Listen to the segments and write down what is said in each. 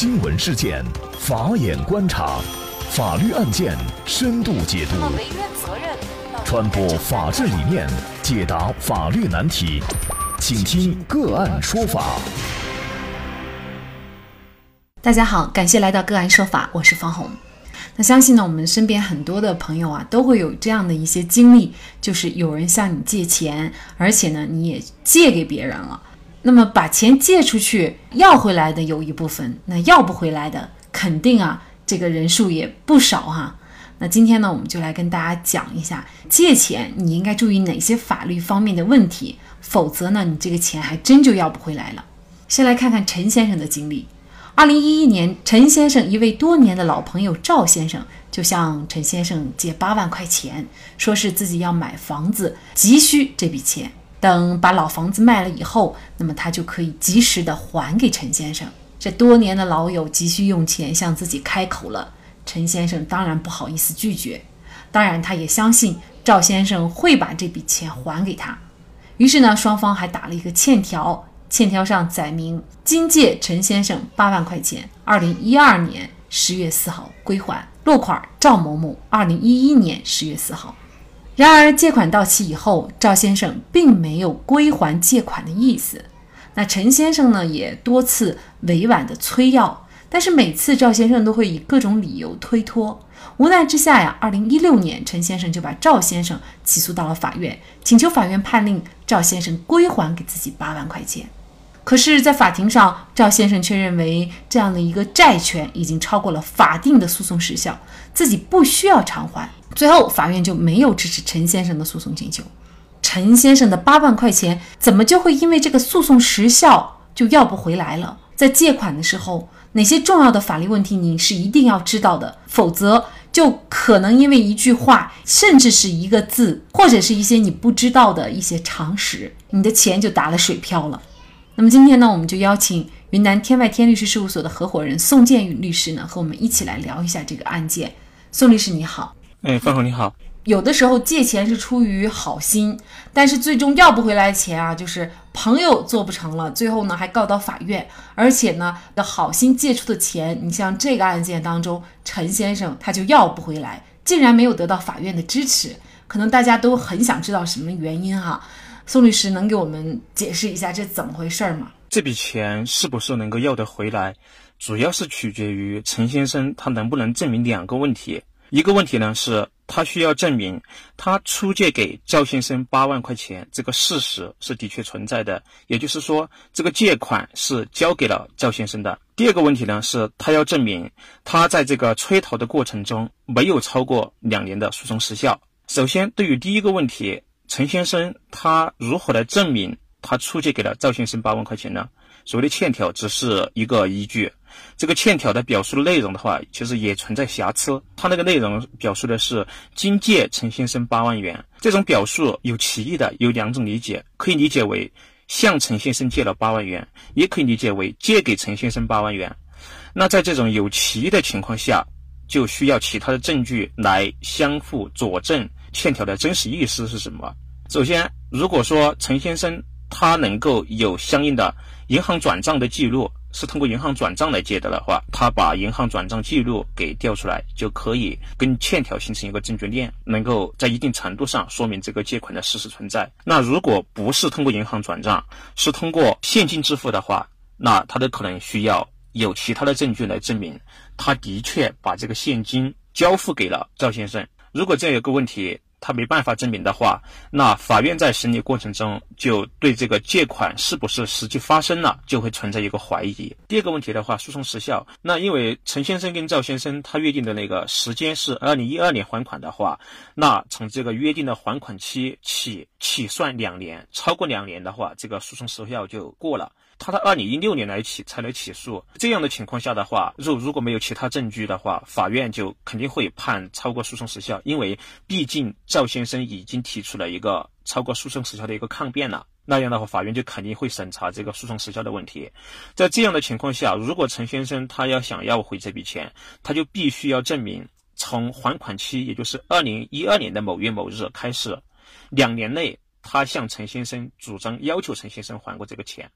新闻事件，法眼观察，法律案件深度解读，传播法治理念，解答法律难题，请听个案说法。大家好，感谢来到个案说法，我是方红。那相信呢，我们身边很多的朋友啊，都会有这样的一些经历，就是有人向你借钱，而且呢，你也借给别人了。那么把钱借出去要回来的有一部分，那要不回来的肯定啊，这个人数也不少哈。那今天呢，我们就来跟大家讲一下借钱你应该注意哪些法律方面的问题，否则呢，你这个钱还真就要不回来了。先来看看陈先生的经历。二零一一年，陈先生一位多年的老朋友赵先生就向陈先生借八万块钱，说是自己要买房子，急需这笔钱。等把老房子卖了以后，那么他就可以及时的还给陈先生。这多年的老友急需用钱向自己开口了，陈先生当然不好意思拒绝，当然他也相信赵先生会把这笔钱还给他。于是呢，双方还打了一个欠条，欠条上载明今借陈先生八万块钱，二零一二年十月四号归还，落款赵某某，二零一一年十月四号。然而，借款到期以后，赵先生并没有归还借款的意思。那陈先生呢，也多次委婉的催要，但是每次赵先生都会以各种理由推脱。无奈之下呀，二零一六年，陈先生就把赵先生起诉到了法院，请求法院判令赵先生归还给自己八万块钱。可是，在法庭上，赵先生却认为这样的一个债权已经超过了法定的诉讼时效，自己不需要偿还。最后，法院就没有支持陈先生的诉讼请求。陈先生的八万块钱怎么就会因为这个诉讼时效就要不回来了？在借款的时候，哪些重要的法律问题你是一定要知道的，否则就可能因为一句话，甚至是一个字，或者是一些你不知道的一些常识，你的钱就打了水漂了。那么今天呢，我们就邀请云南天外天律师事务所的合伙人宋建宇律师呢，和我们一起来聊一下这个案件。宋律师你好。哎，范总你好。有的时候借钱是出于好心，但是最终要不回来钱啊，就是朋友做不成了，最后呢还告到法院。而且呢，的好心借出的钱，你像这个案件当中，陈先生他就要不回来，竟然没有得到法院的支持，可能大家都很想知道什么原因哈。宋律师能给我们解释一下这怎么回事吗？这笔钱是不是能够要得回来，主要是取决于陈先生他能不能证明两个问题。一个问题呢，是他需要证明他出借给赵先生八万块钱这个事实是的确存在的，也就是说，这个借款是交给了赵先生的。第二个问题呢，是他要证明他在这个催讨的过程中没有超过两年的诉讼时效。首先，对于第一个问题，陈先生他如何来证明他出借给了赵先生八万块钱呢？所谓的欠条只是一个依据。这个欠条的表述的内容的话，其实也存在瑕疵。他那个内容表述的是今借陈先生八万元，这种表述有歧义的，有两种理解，可以理解为向陈先生借了八万元，也可以理解为借给陈先生八万元。那在这种有歧义的情况下，就需要其他的证据来相互佐证欠条的真实意思是什么。首先，如果说陈先生他能够有相应的银行转账的记录。是通过银行转账来借的的话，他把银行转账记录给调出来，就可以跟欠条形成一个证据链，能够在一定程度上说明这个借款的事实存在。那如果不是通过银行转账，是通过现金支付的话，那他都可能需要有其他的证据来证明他的确把这个现金交付给了赵先生。如果这样有个问题。他没办法证明的话，那法院在审理过程中就对这个借款是不是实际发生了，就会存在一个怀疑。第二个问题的话，诉讼时效，那因为陈先生跟赵先生他约定的那个时间是二零一二年还款的话，那从这个约定的还款期起起算两年，超过两年的话，这个诉讼时效就过了。他到二零一六年来起才来起诉，这样的情况下的话，如如果没有其他证据的话，法院就肯定会判超过诉讼时效，因为毕竟赵先生已经提出了一个超过诉讼时效的一个抗辩了，那样的话，法院就肯定会审查这个诉讼时效的问题。在这样的情况下，如果陈先生他要想要回这笔钱，他就必须要证明从还款期，也就是二零一二年的某月某日开始，两年内他向陈先生主张要求陈先生还过这个钱。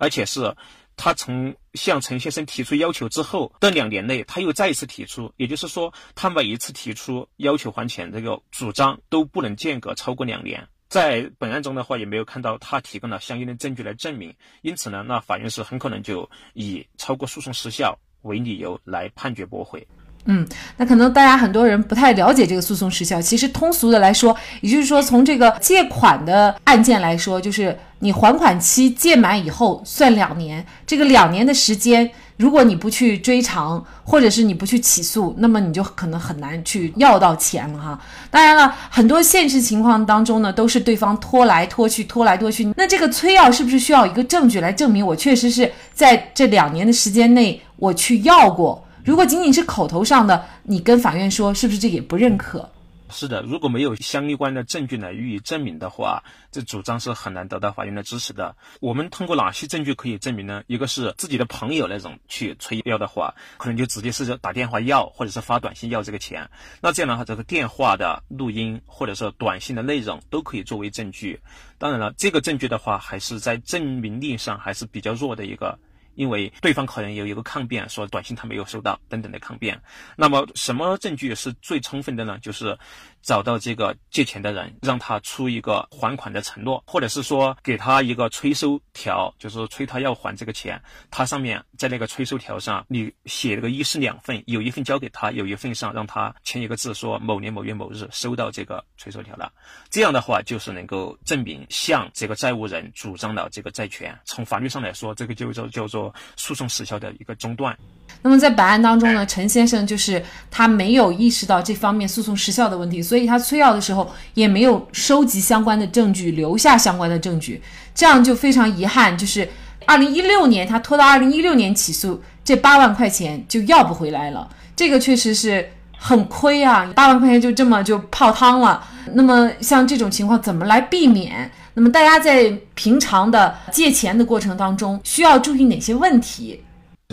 而且是他从向陈先生提出要求之后的两年内，他又再一次提出，也就是说，他每一次提出要求还钱这个主张都不能间隔超过两年。在本案中的话，也没有看到他提供了相应的证据来证明，因此呢，那法院是很可能就以超过诉讼时效为理由来判决驳回。嗯，那可能大家很多人不太了解这个诉讼时效。其实通俗的来说，也就是说，从这个借款的案件来说，就是你还款期届满以后算两年，这个两年的时间，如果你不去追偿，或者是你不去起诉，那么你就可能很难去要到钱了哈。当然了，很多现实情况当中呢，都是对方拖来拖去，拖来拖去。那这个催要是不是需要一个证据来证明我确实是在这两年的时间内我去要过？如果仅仅是口头上的，你跟法院说，是不是这也不认可？是的，如果没有相关的证据来予以证明的话，这主张是很难得到法院的支持的。我们通过哪些证据可以证明呢？一个是自己的朋友那种去催要的话，可能就直接是打电话要，或者是发短信要这个钱。那这样的话，这个电话的录音或者是短信的内容都可以作为证据。当然了，这个证据的话，还是在证明力上还是比较弱的一个。因为对方可能有一个抗辩，说短信他没有收到等等的抗辩。那么什么证据是最充分的呢？就是找到这个借钱的人，让他出一个还款的承诺，或者是说给他一个催收条，就是催他要还这个钱。他上面在那个催收条上，你写了个一式两份，有一份交给他，有一份上让他签一个字，说某年某月某日收到这个催收条了。这样的话，就是能够证明向这个债务人主张了这个债权。从法律上来说，这个就叫叫做。诉讼时效的一个中断。那么在本案当中呢，陈先生就是他没有意识到这方面诉讼时效的问题，所以他催要的时候也没有收集相关的证据，留下相关的证据，这样就非常遗憾。就是二零一六年他拖到二零一六年起诉，这八万块钱就要不回来了，这个确实是很亏啊，八万块钱就这么就泡汤了。那么像这种情况怎么来避免？那么大家在平常的借钱的过程当中，需要注意哪些问题？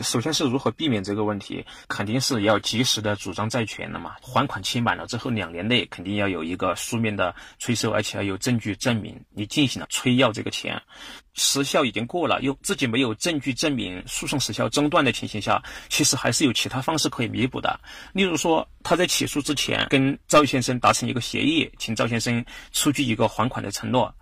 首先是如何避免这个问题，肯定是要及时的主张债权的嘛。还款期满了之后，两年内肯定要有一个书面的催收，而且要有证据证明你进行了催要这个钱。时效已经过了，又自己没有证据证明诉讼时效中断的情形下，其实还是有其他方式可以弥补的。例如说，他在起诉之前跟赵先生达成一个协议，请赵先生出具一个还款的承诺。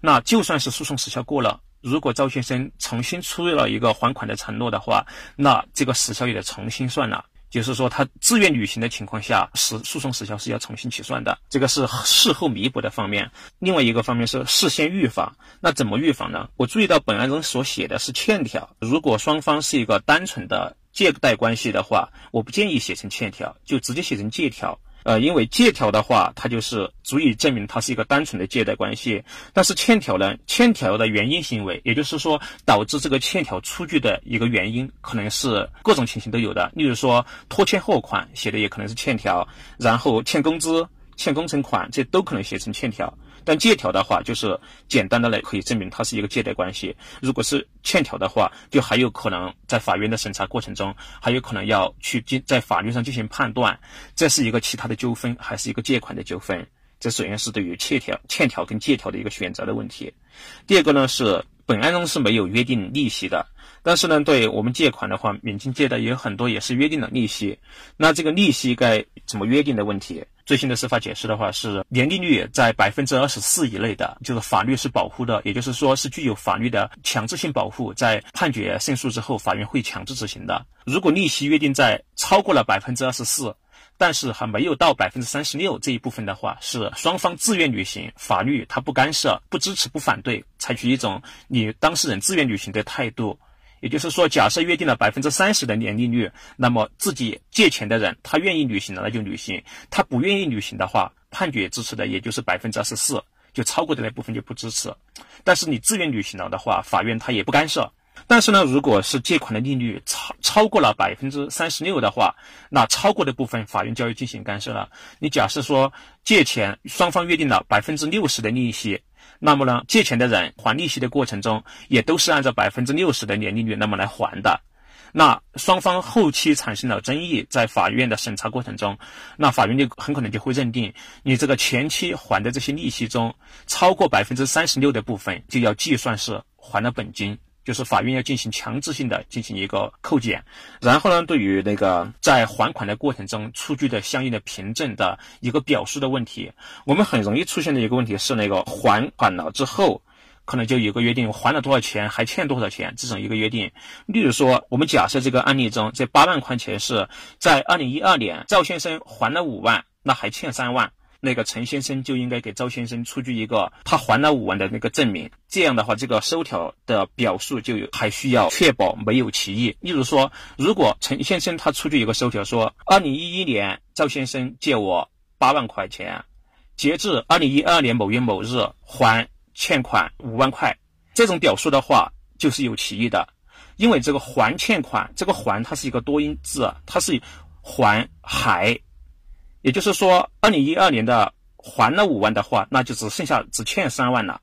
那就算是诉讼时效过了，如果赵先生重新出具了一个还款的承诺的话，那这个时效也得重新算了。就是说，他自愿履行的情况下，时诉讼时效是要重新起算的。这个是事后弥补的方面。另外一个方面是事先预防。那怎么预防呢？我注意到本案中所写的是欠条。如果双方是一个单纯的借贷关系的话，我不建议写成欠条，就直接写成借条。呃，因为借条的话，它就是足以证明它是一个单纯的借贷关系。但是欠条呢，欠条的原因行为，也就是说导致这个欠条出具的一个原因，可能是各种情形都有的。例如说拖欠货款写的也可能是欠条，然后欠工资、欠工程款，这都可能写成欠条。但借条的话，就是简单的来可以证明它是一个借贷关系。如果是欠条的话，就还有可能在法院的审查过程中，还有可能要去进在法律上进行判断，这是一个其他的纠纷，还是一个借款的纠纷？这首先是对于欠条、欠条跟借条的一个选择的问题。第二个呢是本案中是没有约定利息的，但是呢，对我们借款的话，免金借贷也有很多也是约定了利息。那这个利息该怎么约定的问题？最新的司法解释的话是，年利率在百分之二十四以内的，就是法律是保护的，也就是说是具有法律的强制性保护，在判决胜诉之后，法院会强制执行的。如果利息约定在超过了百分之二十四，但是还没有到百分之三十六这一部分的话，是双方自愿履行，法律它不干涉、不支持、不反对，采取一种你当事人自愿履行的态度。也就是说，假设约定了百分之三十的年利率，那么自己借钱的人他愿意履行的那就履行，他不愿意履行的话，判决支持的也就是百分之二十四，就超过的那部分就不支持。但是你自愿履行了的话，法院他也不干涉。但是呢，如果是借款的利率超超过了百分之三十六的话，那超过的部分法院就要进行干涉了。你假设说借钱双方约定了百分之六十的利息。那么呢，借钱的人还利息的过程中，也都是按照百分之六十的年利率那么来还的。那双方后期产生了争议，在法院的审查过程中，那法院就很可能就会认定，你这个前期还的这些利息中，超过百分之三十六的部分就要计算是还了本金。就是法院要进行强制性的进行一个扣减。然后呢，对于那个在还款的过程中出具的相应的凭证的一个表述的问题，我们很容易出现的一个问题是那个还款了之后。可能就有个约定，还了多少钱，还欠多少钱，这种一个约定。例如说，我们假设这个案例中，这八万块钱是在二零一二年赵先生还了五万，那还欠三万，那个陈先生就应该给赵先生出具一个他还了五万的那个证明。这样的话，这个收条的表述就有还需要确保没有歧义。例如说，如果陈先生他出具一个收条说，二零一一年赵先生借我八万块钱，截至二零一二年某月某日还。欠款五万块，这种表述的话就是有歧义的，因为这个还欠款，这个还它是一个多音字，它是还还，也就是说，二零一二年的还了五万的话，那就只剩下只欠三万了。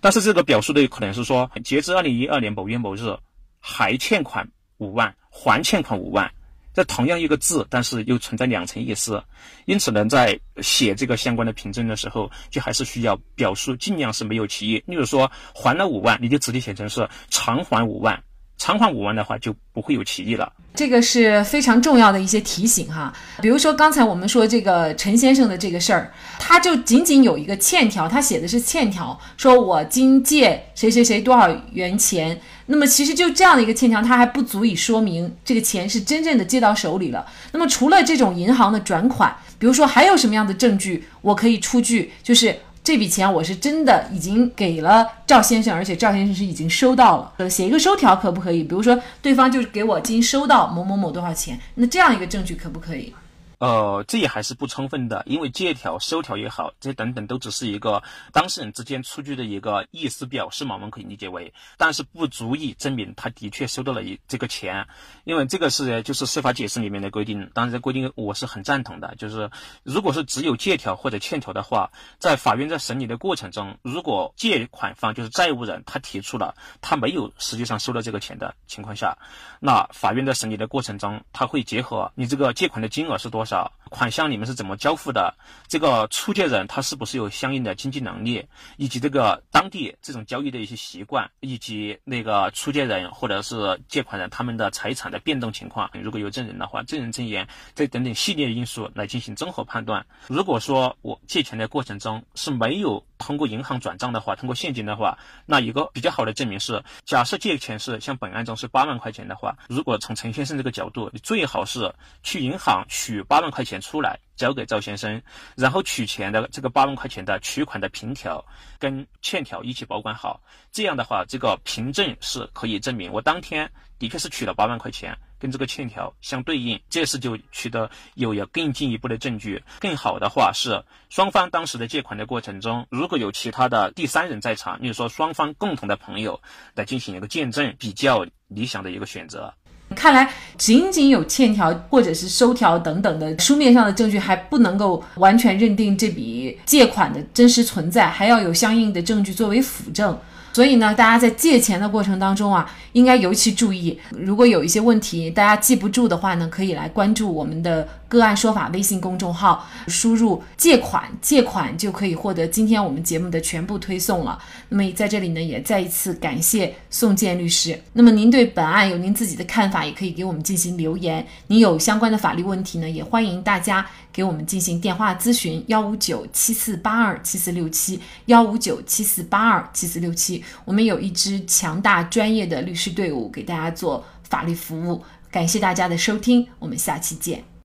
但是这个表述的可能是说，截至二零一二年某月某日还欠款五万，还欠款五万。这同样一个字，但是又存在两层意思，因此呢，在写这个相关的凭证的时候，就还是需要表述尽量是没有歧义。例如说，还了五万，你就直接写成是偿还五万，偿还五万的话就不会有歧义了。这个是非常重要的一些提醒哈。比如说刚才我们说这个陈先生的这个事儿，他就仅仅有一个欠条，他写的是欠条，说我今借谁谁谁多少元钱。那么其实就这样的一个欠条，它还不足以说明这个钱是真正的借到手里了。那么除了这种银行的转款，比如说还有什么样的证据我可以出具？就是这笔钱我是真的已经给了赵先生，而且赵先生是已经收到了。呃，写一个收条可不可以？比如说对方就是给我今收到某某某多少钱，那这样一个证据可不可以？呃，这也还是不充分的，因为借条、收条也好，这等等都只是一个当事人之间出具的一个意思表示嘛，我们可以理解为，但是不足以证明他的确收到了一这个钱，因为这个是就是司法解释里面的规定，当然这规定我是很赞同的，就是如果是只有借条或者欠条的话，在法院在审理的过程中，如果借款方就是债务人他提出了他没有实际上收到这个钱的情况下，那法院在审理的过程中，他会结合你这个借款的金额是多少。款项你们是怎么交付的？这个出借人他是不是有相应的经济能力，以及这个当地这种交易的一些习惯，以及那个出借人或者是借款人他们的财产的变动情况？如果有证人的话，证人证言这等等系列因素来进行综合判断。如果说我借钱的过程中是没有通过银行转账的话，通过现金的话，那一个比较好的证明是，假设借钱是像本案中是八万块钱的话，如果从陈先生这个角度，你最好是去银行取八万块钱出来交给赵先生，然后取钱的这个八万块钱的取款的凭条跟欠条一起保管好。这样的话，这个凭证是可以证明我当天的确是取了八万块钱，跟这个欠条相对应，这时就取得有有更进一步的证据。更好的话是双方当时的借款的过程中，如果有其他的第三人在场，例如说双方共同的朋友来进行一个见证，比较理想的一个选择。看来，仅仅有欠条或者是收条等等的书面上的证据，还不能够完全认定这笔借款的真实存在，还要有相应的证据作为辅证。所以呢，大家在借钱的过程当中啊，应该尤其注意。如果有一些问题大家记不住的话呢，可以来关注我们的“个案说法”微信公众号，输入“借款”，借款就可以获得今天我们节目的全部推送了。那么在这里呢，也再一次感谢宋建律师。那么您对本案有您自己的看法，也可以给我们进行留言。您有相关的法律问题呢，也欢迎大家给我们进行电话咨询：幺五九七四八二七四六七，幺五九七四八二七四六七。我们有一支强大专业的律师队伍给大家做法律服务，感谢大家的收听，我们下期见。